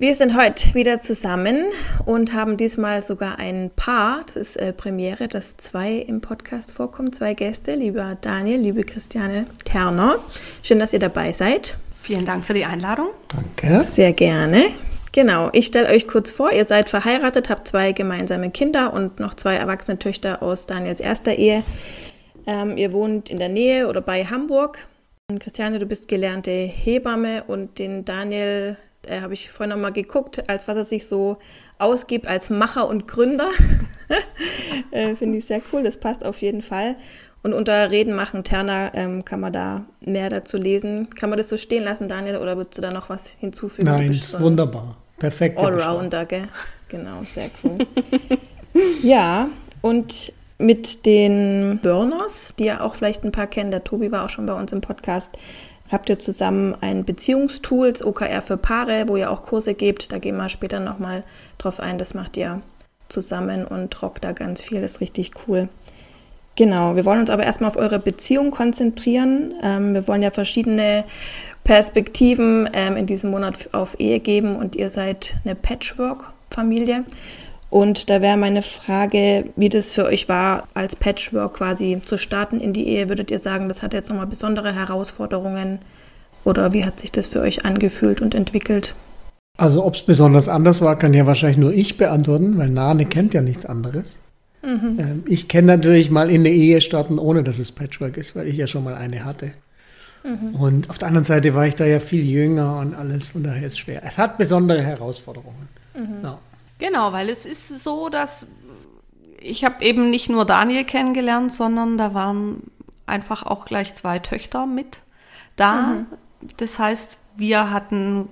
Wir sind heute wieder zusammen und haben diesmal sogar ein Paar. Das ist äh, Premiere, dass zwei im Podcast vorkommen. Zwei Gäste, lieber Daniel, liebe Christiane Terner. Schön, dass ihr dabei seid. Vielen Dank für die Einladung. Danke. Sehr gerne. Genau, ich stelle euch kurz vor, ihr seid verheiratet, habt zwei gemeinsame Kinder und noch zwei erwachsene Töchter aus Daniels erster Ehe. Ähm, ihr wohnt in der Nähe oder bei Hamburg. Christiane, du bist gelernte Hebamme und den Daniel äh, habe ich vorhin nochmal geguckt, als was er sich so ausgibt als Macher und Gründer. äh, Finde ich sehr cool, das passt auf jeden Fall. Und unter Reden machen Terner ähm, kann man da mehr dazu lesen. Kann man das so stehen lassen, Daniel, oder würdest du da noch was hinzufügen? Nein, ist so wunderbar. Perfekt. Allrounder, gell? Genau, sehr cool. ja, und mit den Burners, die ja auch vielleicht ein paar kennen, der Tobi war auch schon bei uns im Podcast, habt ihr zusammen ein Beziehungstool, das OKR für Paare, wo ihr auch Kurse gebt. Da gehen wir später nochmal drauf ein. Das macht ihr zusammen und rockt da ganz viel. Das ist richtig cool. Genau, wir wollen uns aber erstmal auf eure Beziehung konzentrieren. Ähm, wir wollen ja verschiedene Perspektiven ähm, in diesem Monat auf Ehe geben und ihr seid eine Patchwork-Familie. Und da wäre meine Frage, wie das für euch war, als Patchwork quasi zu starten in die Ehe. Würdet ihr sagen, das hat jetzt nochmal besondere Herausforderungen? Oder wie hat sich das für euch angefühlt und entwickelt? Also ob es besonders anders war, kann ja wahrscheinlich nur ich beantworten, weil Nane kennt ja nichts anderes. Mhm. Ähm, ich kenne natürlich mal in eine Ehe starten, ohne dass es Patchwork ist, weil ich ja schon mal eine hatte. Mhm. Und auf der anderen Seite war ich da ja viel jünger und alles, von daher ist es schwer. Es hat besondere Herausforderungen. Mhm. Ja. Genau, weil es ist so, dass ich habe eben nicht nur Daniel kennengelernt, sondern da waren einfach auch gleich zwei Töchter mit da. Mhm. Das heißt, wir hatten,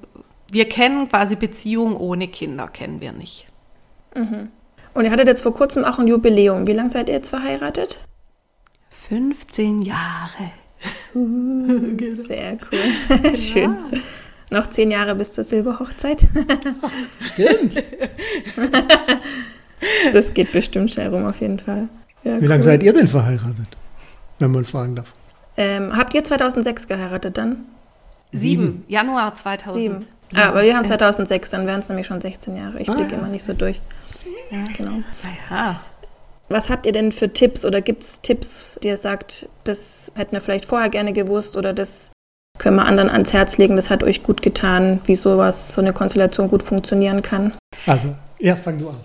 wir kennen quasi Beziehung ohne Kinder, kennen wir nicht. Mhm. Und ihr hattet jetzt vor kurzem auch ein Jubiläum. Wie lange seid ihr jetzt verheiratet? 15 Jahre. Uh, sehr cool. Schön. Ja. Noch zehn Jahre bis zur Silberhochzeit. Stimmt. das geht bestimmt schnell rum, auf jeden Fall. Ja, Wie cool. lange seid ihr denn verheiratet, wenn man fragen darf? Ähm, habt ihr 2006 geheiratet dann? Sieben. Januar 2000. Sieben. Ah, aber wir haben 2006, dann wären es nämlich schon 16 Jahre. Ich ah, blicke ja. immer nicht so durch. Ja, genau. Naja. Was habt ihr denn für Tipps oder gibt es Tipps, die ihr sagt, das hätten wir vielleicht vorher gerne gewusst oder das können wir anderen ans Herz legen, das hat euch gut getan, wie sowas, so eine Konstellation gut funktionieren kann. Also, ja, fang du an.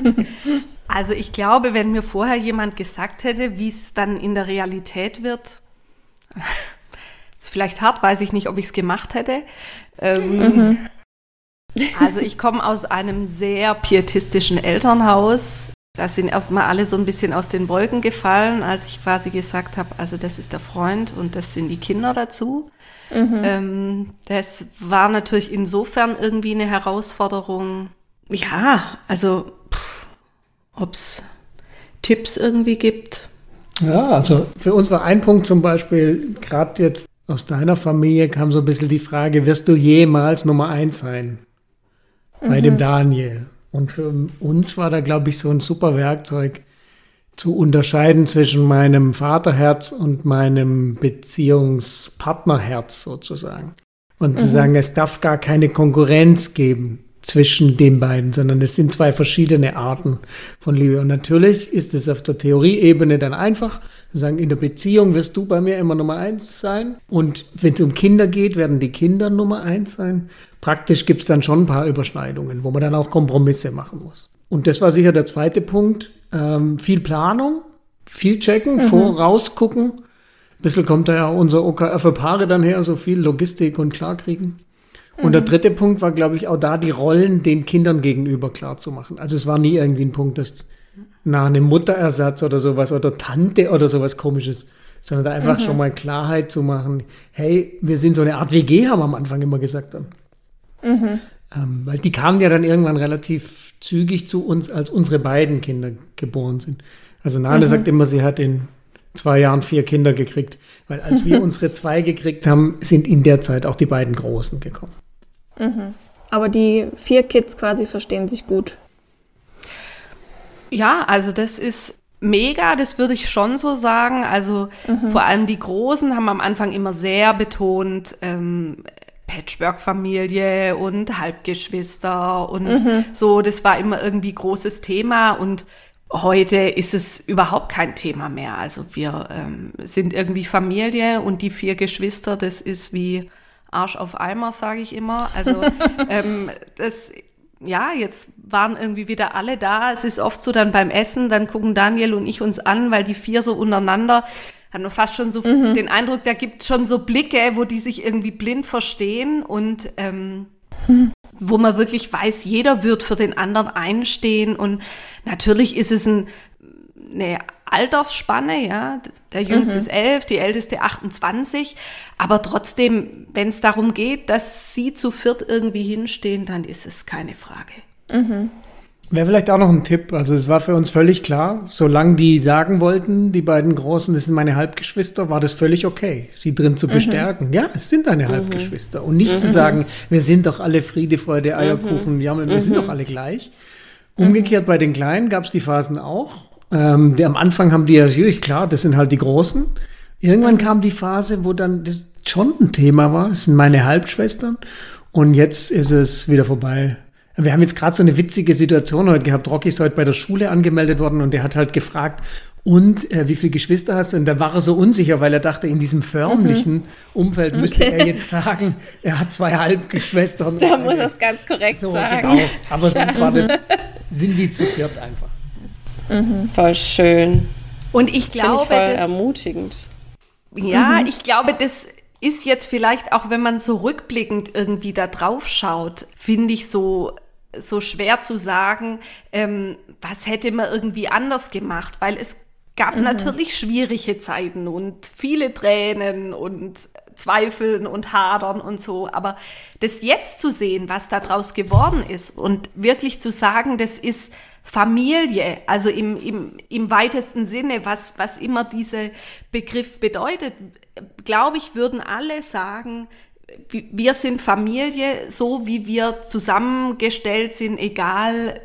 also ich glaube, wenn mir vorher jemand gesagt hätte, wie es dann in der Realität wird, ist vielleicht hart, weiß ich nicht, ob ich es gemacht hätte. Ähm, mhm. Also ich komme aus einem sehr pietistischen Elternhaus. Da sind erstmal alle so ein bisschen aus den Wolken gefallen, als ich quasi gesagt habe, also das ist der Freund und das sind die Kinder dazu. Mhm. Ähm, das war natürlich insofern irgendwie eine Herausforderung. Ja, also ob es Tipps irgendwie gibt. Ja, also für uns war ein Punkt zum Beispiel, gerade jetzt aus deiner Familie kam so ein bisschen die Frage, wirst du jemals Nummer eins sein? Bei dem mhm. Daniel. Und für uns war da, glaube ich, so ein super Werkzeug zu unterscheiden zwischen meinem Vaterherz und meinem Beziehungspartnerherz sozusagen. Und mhm. zu sagen, es darf gar keine Konkurrenz geben zwischen den beiden, sondern es sind zwei verschiedene Arten von Liebe. Und natürlich ist es auf der Theorieebene dann einfach, sagen, in der Beziehung wirst du bei mir immer Nummer eins sein. Und wenn es um Kinder geht, werden die Kinder Nummer eins sein. praktisch gibt es dann schon ein paar Überschneidungen, wo man dann auch Kompromisse machen muss. Und das war sicher der zweite Punkt. Ähm, viel Planung, viel checken, mhm. vorausgucken. Ein bisschen kommt da ja unser OKR für Paare dann her, so viel Logistik und klarkriegen. Und mhm. der dritte Punkt war, glaube ich, auch da die Rollen den Kindern gegenüber klar zu machen. Also es war nie irgendwie ein Punkt, dass na, eine Mutterersatz oder sowas oder Tante oder sowas komisches, sondern da einfach mhm. schon mal Klarheit zu machen. Hey, wir sind so eine Art WG, haben wir am Anfang immer gesagt dann. Mhm. Ähm, weil die kamen ja dann irgendwann relativ zügig zu uns, als unsere beiden Kinder geboren sind. Also Nane mhm. sagt immer, sie hat in zwei Jahren vier Kinder gekriegt, weil als wir unsere zwei gekriegt haben, sind in der Zeit auch die beiden Großen gekommen. Mhm. Aber die vier Kids quasi verstehen sich gut. Ja, also das ist mega, das würde ich schon so sagen. Also mhm. vor allem die Großen haben am Anfang immer sehr betont, ähm, Patchwork-Familie und Halbgeschwister und mhm. so, das war immer irgendwie großes Thema und heute ist es überhaupt kein Thema mehr. Also wir ähm, sind irgendwie Familie und die vier Geschwister, das ist wie Arsch auf Eimer, sage ich immer. Also ähm, das ja, jetzt waren irgendwie wieder alle da. Es ist oft so dann beim Essen, dann gucken Daniel und ich uns an, weil die vier so untereinander hat man fast schon so mhm. den Eindruck, da gibt schon so Blicke, wo die sich irgendwie blind verstehen und ähm, mhm. wo man wirklich weiß, jeder wird für den anderen einstehen und natürlich ist es ein, eine Altersspanne, ja. Der Jüngste mhm. ist elf, die Älteste 28. Aber trotzdem, wenn es darum geht, dass sie zu viert irgendwie hinstehen, dann ist es keine Frage. Mhm. Wäre vielleicht auch noch ein Tipp. Also es war für uns völlig klar, solange die sagen wollten, die beiden Großen, das sind meine Halbgeschwister, war das völlig okay, sie drin zu mhm. bestärken. Ja, es sind deine mhm. Halbgeschwister. Und nicht mhm. zu sagen, wir sind doch alle Friede, Freude, Eierkuchen, ja, wir sind mhm. doch alle gleich. Umgekehrt bei den Kleinen gab es die Phasen auch. Ähm, die, am Anfang haben die ja, klar, das sind halt die Großen. Irgendwann kam die Phase, wo dann das schon ein Thema war. Das sind meine Halbschwestern. Und jetzt ist es wieder vorbei. Wir haben jetzt gerade so eine witzige Situation heute gehabt. Rocky ist heute bei der Schule angemeldet worden und der hat halt gefragt, und äh, wie viele Geschwister hast du? Und da war er so unsicher, weil er dachte, in diesem förmlichen mhm. Umfeld okay. müsste er jetzt sagen, er hat zwei Halbgeschwistern. Da muss er es ganz korrekt so, sagen. Genau. Aber sonst war das, sind die zu viert einfach. Mhm. Voll schön. Und ich das glaube, ich voll das, ermutigend. Ja, mhm. ich glaube, das ist jetzt vielleicht auch, wenn man so rückblickend irgendwie da drauf schaut, finde ich so so schwer zu sagen, ähm, was hätte man irgendwie anders gemacht, weil es gab mhm. natürlich schwierige Zeiten und viele Tränen und Zweifeln und Hadern und so. Aber das jetzt zu sehen, was da draus geworden ist und wirklich zu sagen, das ist Familie, also im, im, im weitesten Sinne, was, was immer dieser Begriff bedeutet, glaube ich, würden alle sagen, wir sind Familie, so wie wir zusammengestellt sind, egal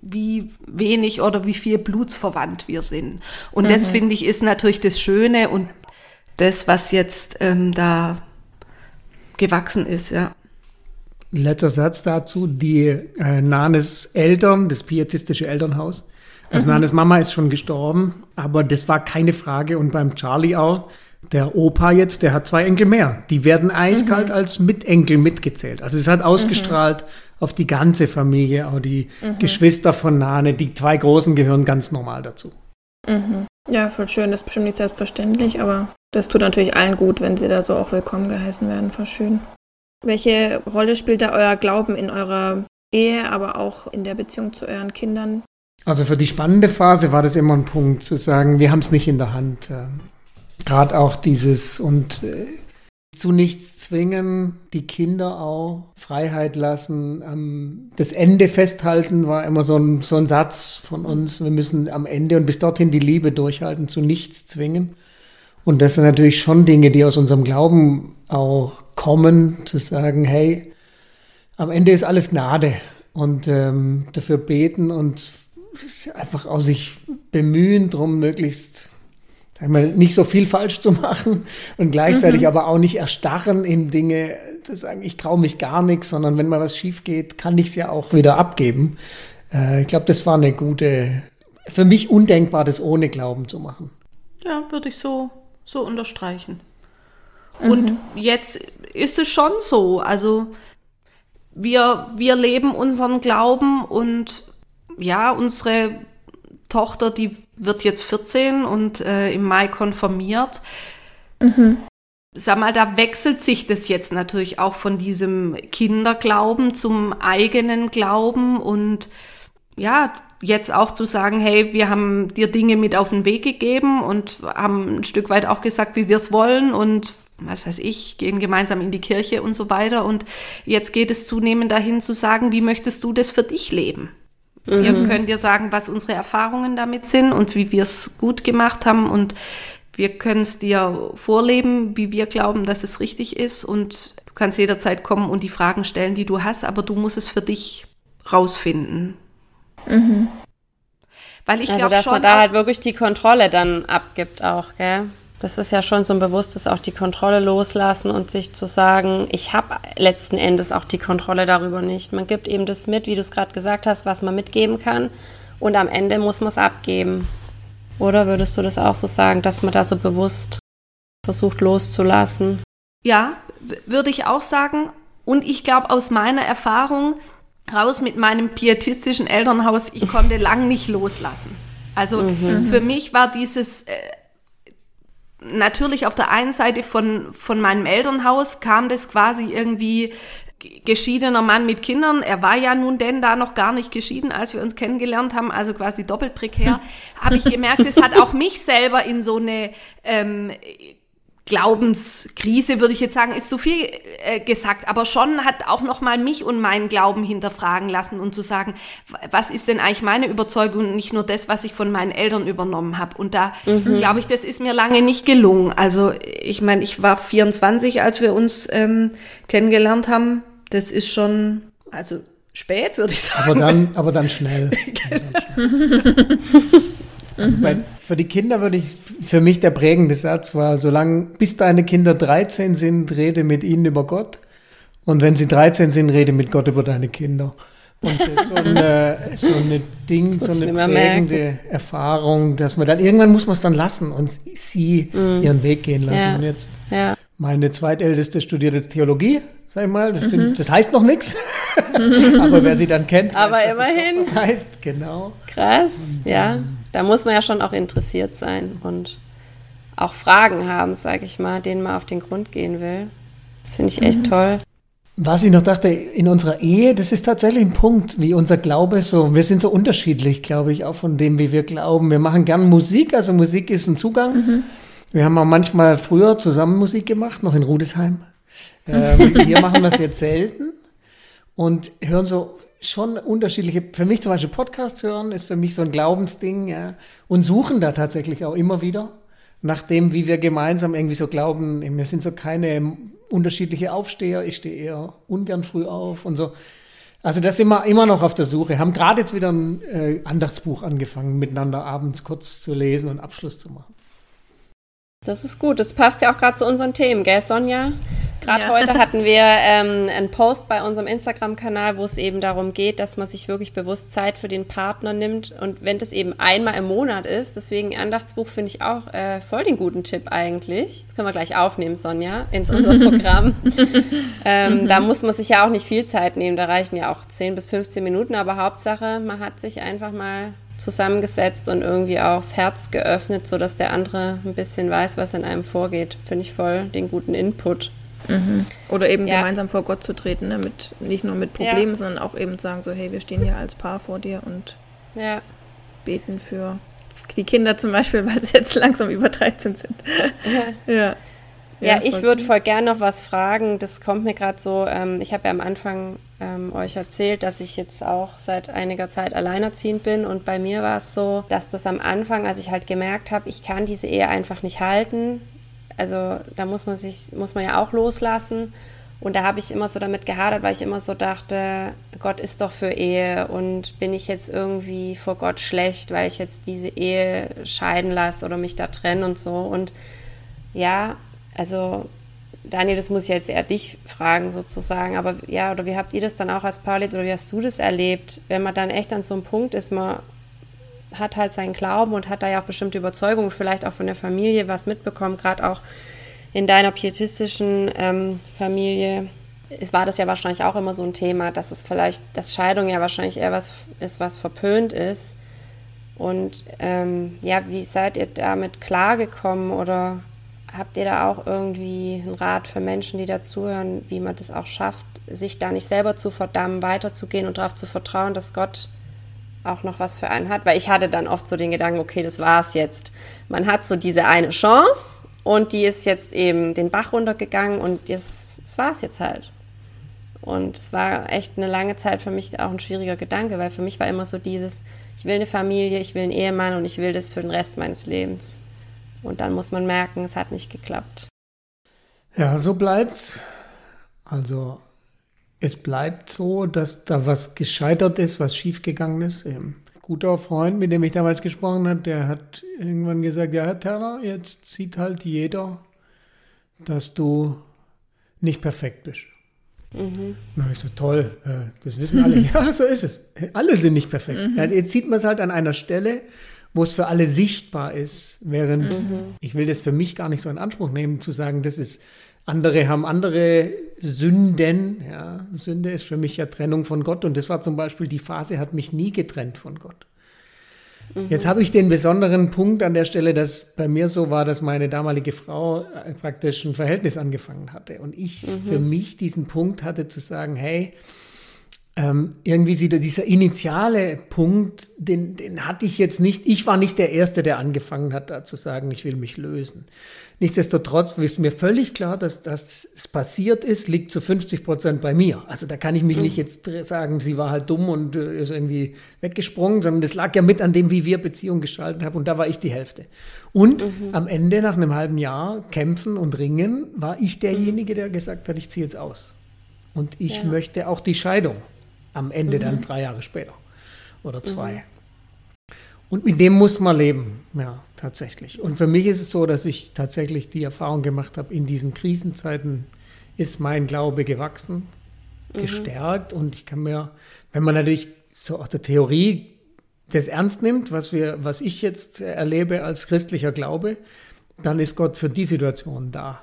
wie wenig oder wie viel blutsverwandt wir sind. Und mhm. das finde ich ist natürlich das Schöne und das, was jetzt ähm, da gewachsen ist, ja. Letzter Satz dazu. Die äh, Nanes Eltern, das pietistische Elternhaus. Also mhm. Nanes Mama ist schon gestorben, aber das war keine Frage. Und beim Charlie auch, der Opa jetzt, der hat zwei Enkel mehr. Die werden eiskalt mhm. als Mitenkel mitgezählt. Also es hat ausgestrahlt mhm. auf die ganze Familie, auch die mhm. Geschwister von Nane. Die zwei Großen gehören ganz normal dazu. Mhm. Ja, voll schön. Das ist bestimmt nicht selbstverständlich, aber das tut natürlich allen gut, wenn sie da so auch willkommen geheißen werden. Voll schön. Welche Rolle spielt da euer Glauben in eurer Ehe, aber auch in der Beziehung zu euren Kindern? Also für die spannende Phase war das immer ein Punkt zu sagen, wir haben es nicht in der Hand. Ähm, Gerade auch dieses und äh, zu nichts zwingen, die Kinder auch Freiheit lassen. Ähm, das Ende festhalten war immer so ein, so ein Satz von uns. Wir müssen am Ende und bis dorthin die Liebe durchhalten, zu nichts zwingen. Und das sind natürlich schon Dinge, die aus unserem Glauben auch kommen, zu sagen, hey, am Ende ist alles Gnade und ähm, dafür beten und einfach auch sich bemühen, drum möglichst sag mal, nicht so viel falsch zu machen und gleichzeitig mhm. aber auch nicht erstarren in Dinge, zu sagen, ich traue mich gar nichts, sondern wenn mal was schief geht, kann ich es ja auch wieder abgeben. Äh, ich glaube, das war eine gute, für mich undenkbar, das ohne Glauben zu machen. Ja, würde ich so, so unterstreichen. Mhm. Und jetzt ist es schon so, also wir, wir leben unseren Glauben und ja, unsere Tochter, die wird jetzt 14 und äh, im Mai konfirmiert. Mhm. Sag mal, da wechselt sich das jetzt natürlich auch von diesem Kinderglauben zum eigenen Glauben und ja, jetzt auch zu sagen, hey, wir haben dir Dinge mit auf den Weg gegeben und haben ein Stück weit auch gesagt, wie wir es wollen und was weiß ich, gehen gemeinsam in die Kirche und so weiter. Und jetzt geht es zunehmend dahin zu sagen, wie möchtest du das für dich leben? Mhm. Wir können dir sagen, was unsere Erfahrungen damit sind und wie wir es gut gemacht haben und wir können es dir vorleben, wie wir glauben, dass es richtig ist und du kannst jederzeit kommen und die Fragen stellen, die du hast, aber du musst es für dich rausfinden. Mhm. Weil ich also, glaube dass man da halt wirklich die Kontrolle dann abgibt auch, gell? Das ist ja schon so ein bewusstes auch die Kontrolle loslassen und sich zu sagen, ich habe letzten Endes auch die Kontrolle darüber nicht. Man gibt eben das mit, wie du es gerade gesagt hast, was man mitgeben kann und am Ende muss man es abgeben. Oder würdest du das auch so sagen, dass man da so bewusst versucht loszulassen? Ja, würde ich auch sagen. Und ich glaube aus meiner Erfahrung raus mit meinem pietistischen Elternhaus, ich konnte lang nicht loslassen. Also mhm. für mich war dieses äh, natürlich auf der einen Seite von, von meinem Elternhaus kam das quasi irgendwie geschiedener Mann mit Kindern. Er war ja nun denn da noch gar nicht geschieden, als wir uns kennengelernt haben, also quasi doppelt prekär. Habe ich gemerkt, es hat auch mich selber in so eine ähm, Glaubenskrise, würde ich jetzt sagen, ist zu viel äh, gesagt, aber schon hat auch nochmal mich und meinen Glauben hinterfragen lassen und zu sagen, was ist denn eigentlich meine Überzeugung und nicht nur das, was ich von meinen Eltern übernommen habe. Und da mhm. glaube ich, das ist mir lange nicht gelungen. Also ich meine, ich war 24, als wir uns ähm, kennengelernt haben. Das ist schon, also spät, würde ich sagen. Aber dann, aber dann schnell. Also bei, für die Kinder würde ich, für mich der prägende Satz war, solange, bis deine Kinder 13 sind, rede mit ihnen über Gott. Und wenn sie 13 sind, rede mit Gott über deine Kinder. Und das ist so eine, so eine Ding, so eine prägende merken. Erfahrung, dass man dann, irgendwann muss man es dann lassen und sie mm. ihren Weg gehen lassen. Ja. Und jetzt, ja. meine zweitälteste studiert jetzt Theologie, sag ich mal. Das, mhm. find, das heißt noch nichts. Aber wer sie dann kennt, Aber weiß, immerhin. was heißt, genau. Krass, und, ja. Ähm, da muss man ja schon auch interessiert sein und auch Fragen haben, sage ich mal, denen man auf den Grund gehen will. Finde ich echt mhm. toll. Was ich noch dachte, in unserer Ehe, das ist tatsächlich ein Punkt, wie unser Glaube so, wir sind so unterschiedlich, glaube ich, auch von dem, wie wir glauben. Wir machen gern Musik, also Musik ist ein Zugang. Mhm. Wir haben auch manchmal früher zusammen Musik gemacht, noch in Rudesheim. Ähm, hier machen wir es jetzt selten und hören so schon unterschiedliche, für mich zum Beispiel Podcasts hören, ist für mich so ein Glaubensding, ja, und suchen da tatsächlich auch immer wieder nach dem, wie wir gemeinsam irgendwie so glauben, wir sind so keine unterschiedliche Aufsteher, ich stehe eher ungern früh auf und so. Also das sind wir immer noch auf der Suche. Haben gerade jetzt wieder ein äh, Andachtsbuch angefangen, miteinander abends kurz zu lesen und Abschluss zu machen. Das ist gut. Das passt ja auch gerade zu unseren Themen, gell, Sonja? Gerade ja. heute hatten wir ähm, einen Post bei unserem Instagram-Kanal, wo es eben darum geht, dass man sich wirklich bewusst Zeit für den Partner nimmt. Und wenn das eben einmal im Monat ist, deswegen Andachtsbuch finde ich auch äh, voll den guten Tipp eigentlich. Das können wir gleich aufnehmen, Sonja, in unser Programm. ähm, da muss man sich ja auch nicht viel Zeit nehmen. Da reichen ja auch 10 bis 15 Minuten. Aber Hauptsache, man hat sich einfach mal zusammengesetzt und irgendwie auch das Herz geöffnet, sodass der andere ein bisschen weiß, was in einem vorgeht. Finde ich voll den guten Input. Mhm. Oder eben ja. gemeinsam vor Gott zu treten, ne? mit, nicht nur mit Problemen, ja. sondern auch eben zu sagen, so hey, wir stehen hier als Paar vor dir und ja. beten für die Kinder zum Beispiel, weil sie jetzt langsam über 13 sind. ja. Ja, ich würde voll gern noch was fragen. Das kommt mir gerade so. Ähm, ich habe ja am Anfang ähm, euch erzählt, dass ich jetzt auch seit einiger Zeit alleinerziehend bin. Und bei mir war es so, dass das am Anfang, als ich halt gemerkt habe, ich kann diese Ehe einfach nicht halten. Also da muss man sich, muss man ja auch loslassen. Und da habe ich immer so damit gehadert, weil ich immer so dachte, Gott ist doch für Ehe und bin ich jetzt irgendwie vor Gott schlecht, weil ich jetzt diese Ehe scheiden lasse oder mich da trenne und so. Und ja, also Daniel, das muss ich jetzt eher dich fragen sozusagen, aber ja, oder wie habt ihr das dann auch als Paar erlebt oder wie hast du das erlebt, wenn man dann echt an so einem Punkt ist, man hat halt seinen Glauben und hat da ja auch bestimmte Überzeugungen, vielleicht auch von der Familie was mitbekommen, gerade auch in deiner pietistischen ähm, Familie. war das ja wahrscheinlich auch immer so ein Thema, dass es vielleicht, dass Scheidung ja wahrscheinlich eher was ist, was verpönt ist. Und ähm, ja, wie seid ihr damit klargekommen oder habt ihr da auch irgendwie einen Rat für Menschen, die dazuhören, wie man das auch schafft, sich da nicht selber zu verdammen, weiterzugehen und darauf zu vertrauen, dass Gott auch noch was für einen hat? Weil ich hatte dann oft so den Gedanken, okay, das war's jetzt. Man hat so diese eine Chance und die ist jetzt eben den Bach runtergegangen und jetzt, das war's jetzt halt. Und es war echt eine lange Zeit für mich auch ein schwieriger Gedanke, weil für mich war immer so dieses, ich will eine Familie, ich will einen Ehemann und ich will das für den Rest meines Lebens. Und dann muss man merken, es hat nicht geklappt. Ja, so bleibt's. Also es bleibt so, dass da was gescheitert ist, was schiefgegangen ist. Ein guter Freund, mit dem ich damals gesprochen habe, der hat irgendwann gesagt, ja, Herr Terra, jetzt sieht halt jeder, dass du nicht perfekt bist. Mhm. Na, ich so, toll, äh, das wissen alle. ja, so ist es. Alle sind nicht perfekt. Mhm. Also jetzt sieht man es halt an einer Stelle, wo es für alle sichtbar ist, während mhm. ich will das für mich gar nicht so in Anspruch nehmen, zu sagen, das ist, andere haben andere Sünden. Ja, Sünde ist für mich ja Trennung von Gott und das war zum Beispiel die Phase, hat mich nie getrennt von Gott. Mhm. Jetzt habe ich den besonderen Punkt an der Stelle, dass bei mir so war, dass meine damalige Frau äh, praktisch ein Verhältnis angefangen hatte und ich mhm. für mich diesen Punkt hatte zu sagen, hey, ähm, irgendwie sieht er, dieser initiale Punkt, den, den hatte ich jetzt nicht. Ich war nicht der Erste, der angefangen hat, da zu sagen, ich will mich lösen. Nichtsdestotrotz ist mir völlig klar, dass das passiert ist, liegt zu 50 Prozent bei mir. Also da kann ich mich mhm. nicht jetzt sagen, sie war halt dumm und äh, ist irgendwie weggesprungen, sondern das lag ja mit an dem, wie wir Beziehungen gestaltet haben und da war ich die Hälfte. Und mhm. am Ende, nach einem halben Jahr Kämpfen und Ringen, war ich derjenige, der gesagt hat, ich ziehe jetzt aus. Und ich ja. möchte auch die Scheidung am Ende mhm. dann drei Jahre später oder zwei. Mhm. Und mit dem muss man leben, ja, tatsächlich. Und für mich ist es so, dass ich tatsächlich die Erfahrung gemacht habe, in diesen Krisenzeiten ist mein Glaube gewachsen, mhm. gestärkt. Und ich kann mir, wenn man natürlich so aus der Theorie das ernst nimmt, was, wir, was ich jetzt erlebe als christlicher Glaube, dann ist Gott für die Situation da.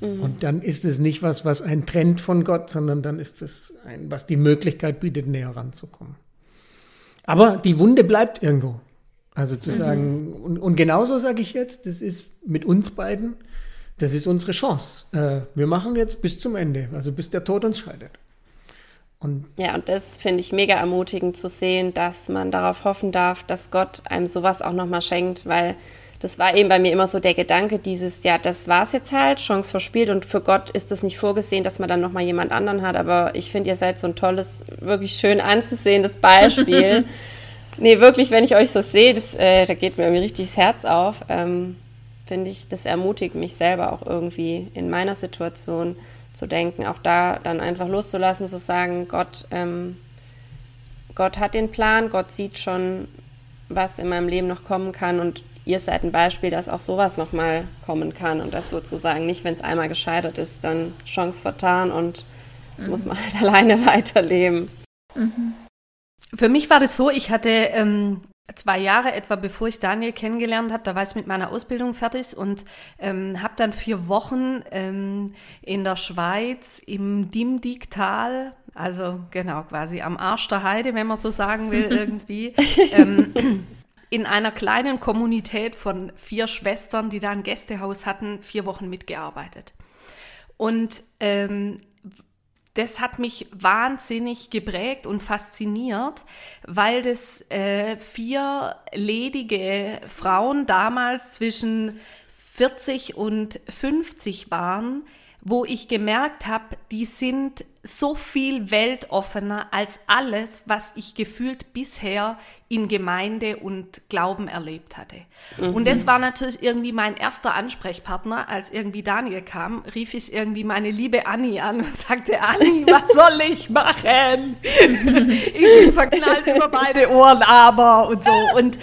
Mhm. Und dann ist es nicht was, was einen trennt von Gott, sondern dann ist es ein, was die Möglichkeit bietet, näher ranzukommen. Aber die Wunde bleibt irgendwo. Also zu mhm. sagen, und, und genauso sage ich jetzt, das ist mit uns beiden, das ist unsere Chance. Äh, wir machen jetzt bis zum Ende, also bis der Tod uns scheidet. Und ja, und das finde ich mega ermutigend zu sehen, dass man darauf hoffen darf, dass Gott einem sowas auch nochmal schenkt, weil das war eben bei mir immer so der Gedanke, dieses, ja, das war es jetzt halt, Chance verspielt und für Gott ist das nicht vorgesehen, dass man dann nochmal jemand anderen hat, aber ich finde, ihr seid so ein tolles, wirklich schön anzusehendes Beispiel. nee, wirklich, wenn ich euch so sehe, das, äh, da geht mir irgendwie richtig das Herz auf, ähm, finde ich, das ermutigt mich selber auch irgendwie in meiner Situation zu denken, auch da dann einfach loszulassen, zu sagen, Gott, ähm, Gott hat den Plan, Gott sieht schon, was in meinem Leben noch kommen kann und ihr seid ein Beispiel, dass auch sowas nochmal kommen kann und das sozusagen nicht, wenn es einmal gescheitert ist, dann Chance vertan und jetzt mhm. muss man halt alleine weiterleben. Mhm. Für mich war das so, ich hatte ähm, zwei Jahre etwa, bevor ich Daniel kennengelernt habe, da war ich mit meiner Ausbildung fertig und ähm, habe dann vier Wochen ähm, in der Schweiz im Dimdiktal, also genau quasi am Arsch der Heide, wenn man so sagen will irgendwie, ähm, in einer kleinen Kommunität von vier Schwestern, die da ein Gästehaus hatten, vier Wochen mitgearbeitet. Und ähm, das hat mich wahnsinnig geprägt und fasziniert, weil das äh, vier ledige Frauen damals zwischen 40 und 50 waren, wo ich gemerkt habe, die sind so viel weltoffener als alles, was ich gefühlt bisher in Gemeinde und Glauben erlebt hatte. Mhm. Und das war natürlich irgendwie mein erster Ansprechpartner. Als irgendwie Daniel kam, rief ich irgendwie meine liebe Anni an und sagte, Anni, was soll ich machen? ich bin verknallt über beide Ohren, aber und so. Und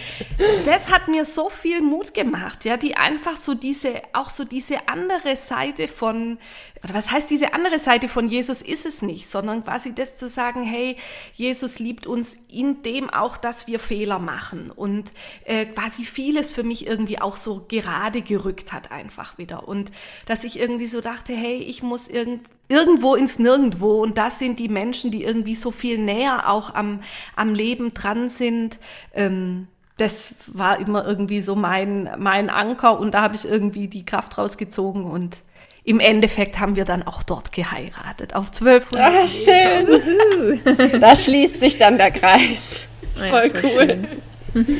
das hat mir so viel Mut gemacht, ja, die einfach so diese, auch so diese andere Seite von, oder was heißt diese andere Seite von Jesus ist es es nicht, sondern quasi das zu sagen, hey, Jesus liebt uns in dem auch, dass wir Fehler machen. Und äh, quasi vieles für mich irgendwie auch so gerade gerückt hat einfach wieder. Und dass ich irgendwie so dachte, hey, ich muss irgend, irgendwo ins Nirgendwo. Und das sind die Menschen, die irgendwie so viel näher auch am, am Leben dran sind. Ähm, das war immer irgendwie so mein, mein Anker. Und da habe ich irgendwie die Kraft rausgezogen und im Endeffekt haben wir dann auch dort geheiratet, auf 1200 Ah, schön. da schließt sich dann der Kreis. Voll Ja, cool. schön.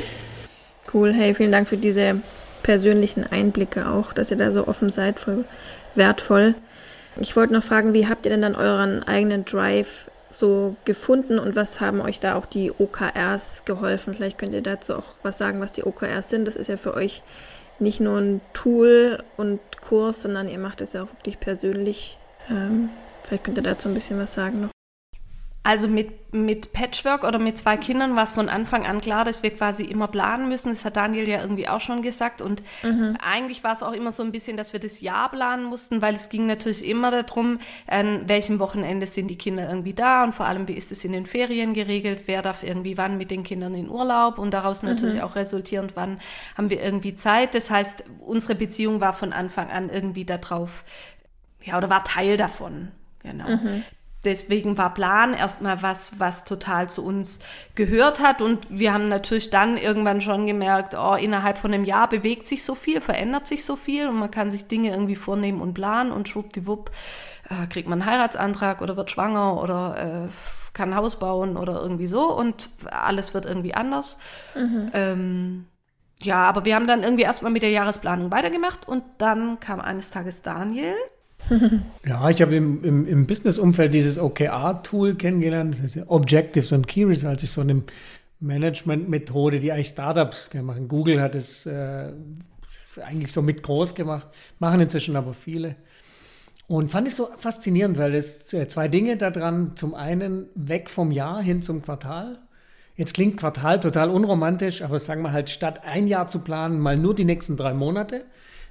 Cool, hey, vielen Dank für diese persönlichen Einblicke auch, dass ihr da so offen seid, voll wertvoll. Ich wollte noch fragen, wie habt ihr denn dann euren eigenen Drive so gefunden und was haben euch da auch die OKRs geholfen? Vielleicht könnt ihr dazu auch was sagen, was die OKRs sind. Das ist ja für euch nicht nur ein Tool und Kurs, sondern ihr macht es ja auch wirklich persönlich. Ähm, vielleicht könnt ihr dazu ein bisschen was sagen noch. Also mit, mit Patchwork oder mit zwei Kindern war es von Anfang an klar, dass wir quasi immer planen müssen. Das hat Daniel ja irgendwie auch schon gesagt. Und eigentlich war es auch immer so ein bisschen, dass wir das Jahr planen mussten, weil es ging natürlich immer darum, an welchem Wochenende sind die Kinder irgendwie da und vor allem, wie ist es in den Ferien geregelt, wer darf irgendwie wann mit den Kindern in Urlaub und daraus natürlich auch resultierend, wann haben wir irgendwie Zeit. Das heißt, unsere Beziehung war von Anfang an irgendwie darauf, ja, oder war Teil davon. Genau deswegen war Plan erstmal was, was total zu uns gehört hat. Und wir haben natürlich dann irgendwann schon gemerkt, oh, innerhalb von einem Jahr bewegt sich so viel, verändert sich so viel und man kann sich Dinge irgendwie vornehmen und planen und schwuppdiwupp äh, kriegt man einen Heiratsantrag oder wird schwanger oder äh, kann ein Haus bauen oder irgendwie so und alles wird irgendwie anders. Ähm, ja, aber wir haben dann irgendwie erstmal mit der Jahresplanung weitergemacht und dann kam eines Tages Daniel Ja, ich habe im, im, im Business-Umfeld dieses OKR-Tool kennengelernt. Das ist Objectives und Key Results. Ist so eine Management-Methode, die eigentlich Startups machen. Google hat es äh, eigentlich so mit groß gemacht, machen inzwischen aber viele. Und fand ich so faszinierend, weil es zwei Dinge daran. Zum einen weg vom Jahr hin zum Quartal. Jetzt klingt Quartal total unromantisch, aber sagen wir halt, statt ein Jahr zu planen, mal nur die nächsten drei Monate.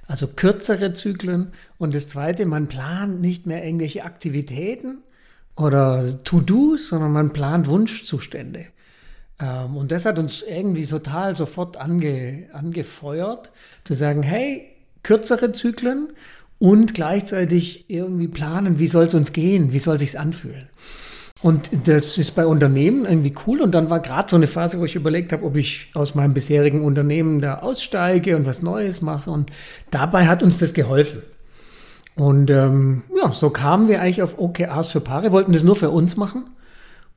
Also kürzere Zyklen. Und das Zweite, man plant nicht mehr irgendwelche Aktivitäten oder To-Dos, sondern man plant Wunschzustände. Ähm, und das hat uns irgendwie total sofort ange, angefeuert, zu sagen, hey, kürzere Zyklen und gleichzeitig irgendwie planen, wie soll es uns gehen, wie soll es sich anfühlen. Und das ist bei Unternehmen irgendwie cool. Und dann war gerade so eine Phase, wo ich überlegt habe, ob ich aus meinem bisherigen Unternehmen da aussteige und was Neues mache. Und dabei hat uns das geholfen. Und ähm, ja, so kamen wir eigentlich auf OKRs für Paare, wollten das nur für uns machen.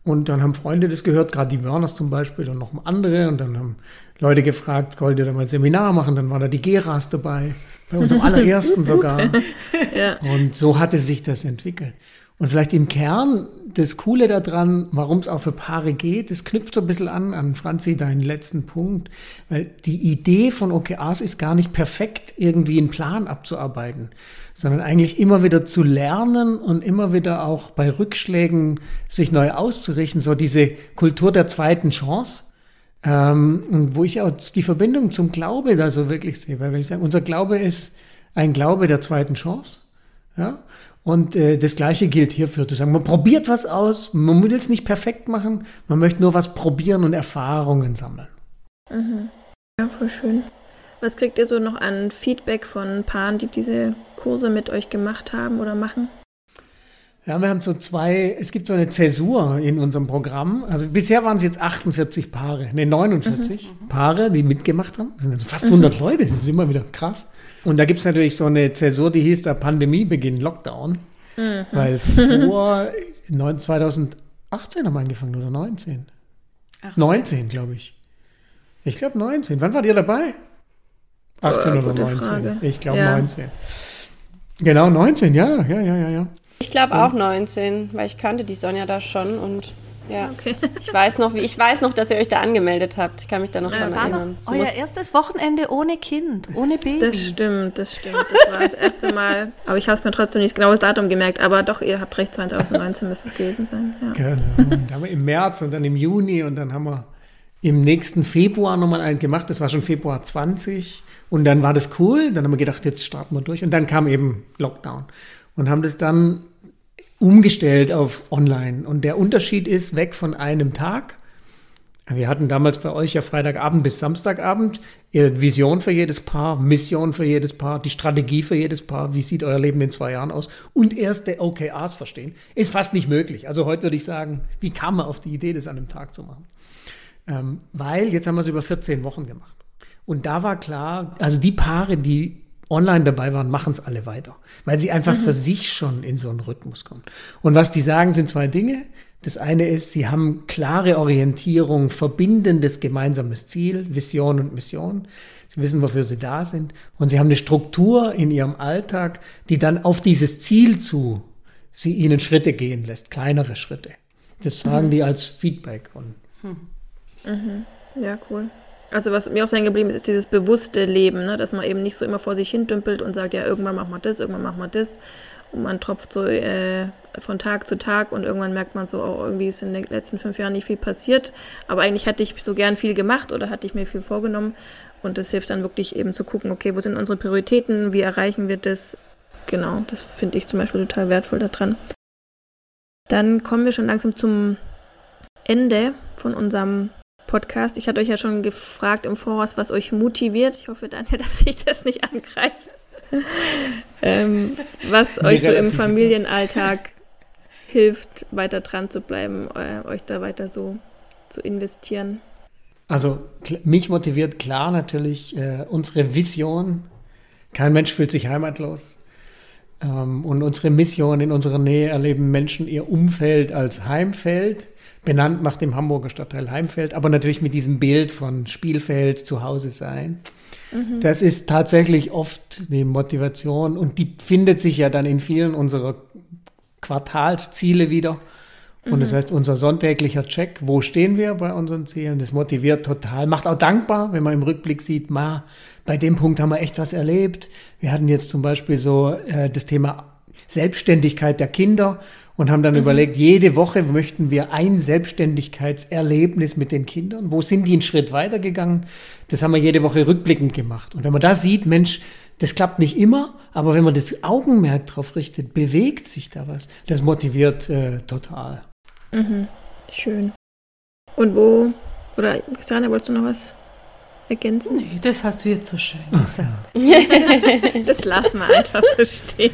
Und dann haben Freunde das gehört, gerade die Wörners zum Beispiel und noch andere. Und dann haben Leute gefragt, wollt ihr da mal ein Seminar machen? Dann war da die Geras dabei, bei unserem allerersten sogar. Ja. Und so hatte sich das entwickelt. Und vielleicht im Kern das Coole daran, warum es auch für Paare geht, das knüpft so ein bisschen an, an Franzi, deinen letzten Punkt. Weil die Idee von OKRs ist gar nicht perfekt, irgendwie einen Plan abzuarbeiten, sondern eigentlich immer wieder zu lernen und immer wieder auch bei Rückschlägen sich neu auszurichten. So diese Kultur der zweiten Chance. Ähm, und wo ich auch die Verbindung zum Glaube da so wirklich sehe. Weil wenn ich sage, unser Glaube ist ein Glaube der zweiten Chance. Ja? Und äh, das Gleiche gilt hierfür, zu sagen, man probiert was aus, man will es nicht perfekt machen, man möchte nur was probieren und Erfahrungen sammeln. Ja, voll schön. Was kriegt ihr so noch an Feedback von Paaren, die diese Kurse mit euch gemacht haben oder machen? Ja, wir haben so zwei, es gibt so eine Zäsur in unserem Programm. Also bisher waren es jetzt 48 Paare, ne 49 Paare, die mitgemacht haben. Das sind also fast 100 Leute, das ist immer wieder krass. Und da gibt es natürlich so eine Zäsur, die hieß der Pandemiebeginn, Lockdown. Weil vor 9 2018 haben wir angefangen oder 19? 19, glaube ich. Ich glaube 19. Wann wart ihr dabei? 18 Äh, oder gute 19. Frage. Ich glaube Ja. 19. Genau, 19, ja, ja, ja, ja, ja. Ich glaube auch 19, weil ich kannte die Sonja da schon und ja. Okay. Ich weiß noch, wie ich weiß noch, dass ihr euch da angemeldet habt. Ich kann mich da noch Ja, dran das war erinnern. doch Es euer muss- erstes Wochenende ohne Kind, ohne Baby. Das stimmt, das stimmt. Das war das erste Mal. Aber ich habe es mir trotzdem nicht genau das Datum gemerkt. Aber doch, ihr habt recht, 2019 müsste es gewesen sein. Ja. Genau. Und dann haben wir im März und dann im Juni und dann haben wir im nächsten Februar nochmal einen gemacht. Das war schon Februar 20. Und dann war das cool. Dann haben wir gedacht, jetzt starten wir durch. Und dann kam eben Lockdown. Und haben das dann umgestellt auf online. Und der Unterschied ist weg von einem Tag. Wir hatten damals bei euch ja Freitagabend bis Samstagabend Vision für jedes Paar, Mission für jedes Paar, die Strategie für jedes Paar, wie sieht euer Leben in zwei Jahren aus und erste OKRs verstehen. Ist fast nicht möglich. Also heute würde ich sagen, wie kam man auf die Idee, das an einem Tag zu machen? Ähm, weil jetzt haben wir es über 14 Wochen gemacht. Und da war klar, also die Paare, die online dabei waren, machen es alle weiter, weil sie einfach mhm. für sich schon in so einen Rhythmus kommen. Und was die sagen, sind zwei Dinge. Das eine ist, sie haben klare Orientierung, verbindendes gemeinsames Ziel, Vision und Mission. Sie wissen, wofür sie da sind. Und sie haben eine Struktur in ihrem Alltag, die dann auf dieses Ziel zu sie ihnen Schritte gehen lässt, kleinere Schritte. Das sagen mhm. die als Feedback. Und mhm. Ja, cool. Also was mir auch hängen geblieben ist, ist dieses bewusste Leben, ne? dass man eben nicht so immer vor sich hin dümpelt und sagt, ja, irgendwann machen wir das, irgendwann machen wir das. Und man tropft so äh, von Tag zu Tag und irgendwann merkt man so, oh, irgendwie ist in den letzten fünf Jahren nicht viel passiert. Aber eigentlich hatte ich so gern viel gemacht oder hatte ich mir viel vorgenommen. Und das hilft dann wirklich eben zu gucken, okay, wo sind unsere Prioritäten, wie erreichen wir das? Genau, das finde ich zum Beispiel total wertvoll daran. Dann kommen wir schon langsam zum Ende von unserem Podcast. Ich hatte euch ja schon gefragt im Voraus, was euch motiviert. Ich hoffe, Daniel, dass ich das nicht angreife. ähm, was euch so im Familienalltag hilft, weiter dran zu bleiben, äh, euch da weiter so zu investieren? Also mich motiviert klar natürlich äh, unsere Vision. Kein Mensch fühlt sich heimatlos. Ähm, und unsere Mission in unserer Nähe erleben Menschen ihr Umfeld als Heimfeld, benannt nach dem Hamburger Stadtteil Heimfeld, aber natürlich mit diesem Bild von Spielfeld, Zuhause sein. Mhm. Das ist tatsächlich oft die Motivation und die findet sich ja dann in vielen unserer Quartalsziele wieder. Und das mhm. heißt, unser sonntäglicher Check, wo stehen wir bei unseren Zielen, das motiviert total, macht auch dankbar, wenn man im Rückblick sieht, ma, bei dem Punkt haben wir echt was erlebt. Wir hatten jetzt zum Beispiel so äh, das Thema Selbstständigkeit der Kinder und haben dann mhm. überlegt, jede Woche möchten wir ein Selbstständigkeitserlebnis mit den Kindern. Wo sind die einen Schritt weitergegangen? Das haben wir jede Woche rückblickend gemacht. Und wenn man da sieht, Mensch, das klappt nicht immer, aber wenn man das Augenmerk drauf richtet, bewegt sich da was. Das motiviert äh, total. Mhm. Schön. Und wo, oder Christiane, wolltest du noch was ergänzen? Nee, das hast du jetzt so schön gesagt. das lassen wir einfach so stehen.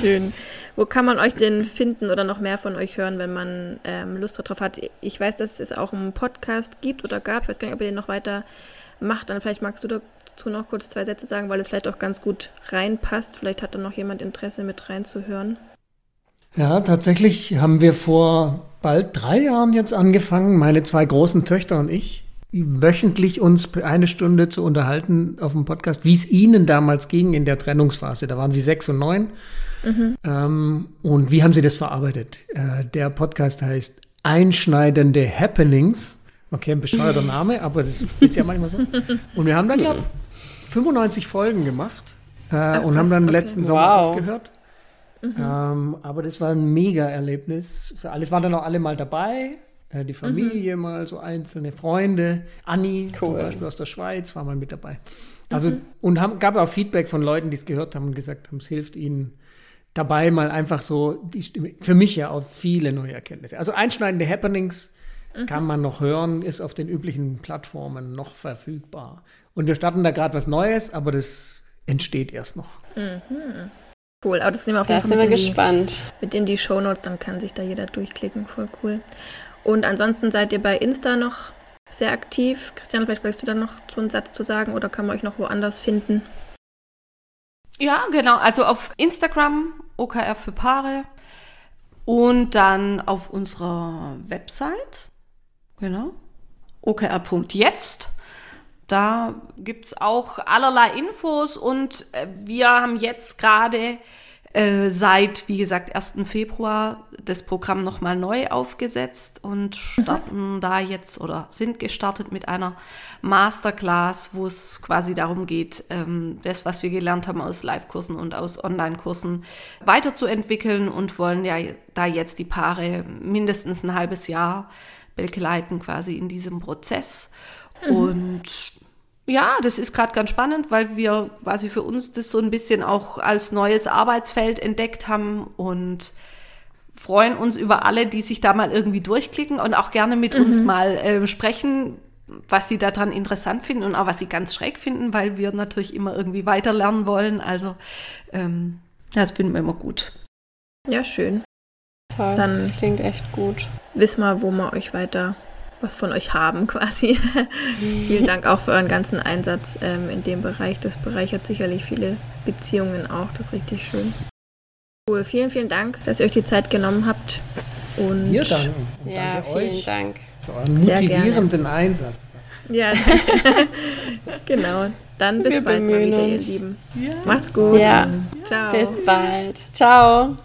Schön. Wo kann man euch denn finden oder noch mehr von euch hören, wenn man ähm, Lust darauf hat? Ich weiß, dass es auch einen Podcast gibt oder gab. Ich weiß gar nicht, ob ihr den noch weiter macht. Dann vielleicht magst du dazu noch kurz zwei Sätze sagen, weil es vielleicht auch ganz gut reinpasst. Vielleicht hat da noch jemand Interesse mit reinzuhören. Ja, tatsächlich haben wir vor bald drei Jahren jetzt angefangen, meine zwei großen Töchter und ich, wöchentlich uns eine Stunde zu unterhalten auf dem Podcast, wie es ihnen damals ging in der Trennungsphase. Da waren sie sechs und neun. Mhm. Ähm, und wie haben sie das verarbeitet? Äh, der Podcast heißt Einschneidende Happenings. Okay, ein bescheuerter Name, aber das ist ja manchmal so. Und wir haben dann, glaube ich, 95 Folgen gemacht äh, Ach, und haben dann okay. letzten Sommer wow. aufgehört. Mhm. Ähm, aber das war ein Mega-Erlebnis. Für alles waren dann auch alle mal dabei. Äh, die Familie mhm. mal, so einzelne Freunde. Anni cool. zum Beispiel aus der Schweiz war mal mit dabei. Also, mhm. und haben, gab auch Feedback von Leuten, die es gehört haben und gesagt haben, es hilft ihnen dabei mal einfach so, die Stimme, für mich ja auch viele neue Erkenntnisse. Also einschneidende Happenings mhm. kann man noch hören, ist auf den üblichen Plattformen noch verfügbar. Und wir starten da gerade was Neues, aber das entsteht erst noch. Mhm. Cool, aber das nehmen wir auf jeden Fall mit, gespannt. Die, mit in die Shownotes, dann kann sich da jeder durchklicken. Voll cool. Und ansonsten seid ihr bei Insta noch sehr aktiv. Christian, vielleicht willst du da noch so einen Satz zu sagen oder kann man euch noch woanders finden? Ja, genau. Also auf Instagram, OKR für Paare. Und dann auf unserer Website. Genau. okr.jetzt. Da gibt es auch allerlei Infos und äh, wir haben jetzt gerade äh, seit, wie gesagt, 1. Februar das Programm nochmal neu aufgesetzt und starten mhm. da jetzt oder sind gestartet mit einer Masterclass, wo es quasi darum geht, ähm, das, was wir gelernt haben aus Live-Kursen und aus Online-Kursen weiterzuentwickeln und wollen ja da jetzt die Paare mindestens ein halbes Jahr begleiten quasi in diesem Prozess. Mhm. Und ja, das ist gerade ganz spannend, weil wir quasi für uns das so ein bisschen auch als neues Arbeitsfeld entdeckt haben und freuen uns über alle, die sich da mal irgendwie durchklicken und auch gerne mit mhm. uns mal äh, sprechen, was sie daran interessant finden und auch was sie ganz schräg finden, weil wir natürlich immer irgendwie weiter lernen wollen. Also ähm, das finden wir immer gut. Ja, schön. Toll. Dann das klingt echt gut. Wissen wir, wo wir euch weiter was von euch haben quasi. Vielen Dank auch für euren ganzen Einsatz ähm, in dem Bereich. Das bereichert sicherlich viele Beziehungen auch. Das ist richtig schön. Cool. Vielen, vielen Dank, dass ihr euch die Zeit genommen habt. Und Wir danken. Und ja, danke vielen euch Dank. Für euren motivierenden Einsatz. Ja, genau. Dann bis Wir bald mal wieder, uns. ihr Lieben. Ja. Macht's gut. Ja. Ciao. Bis bald. Ciao.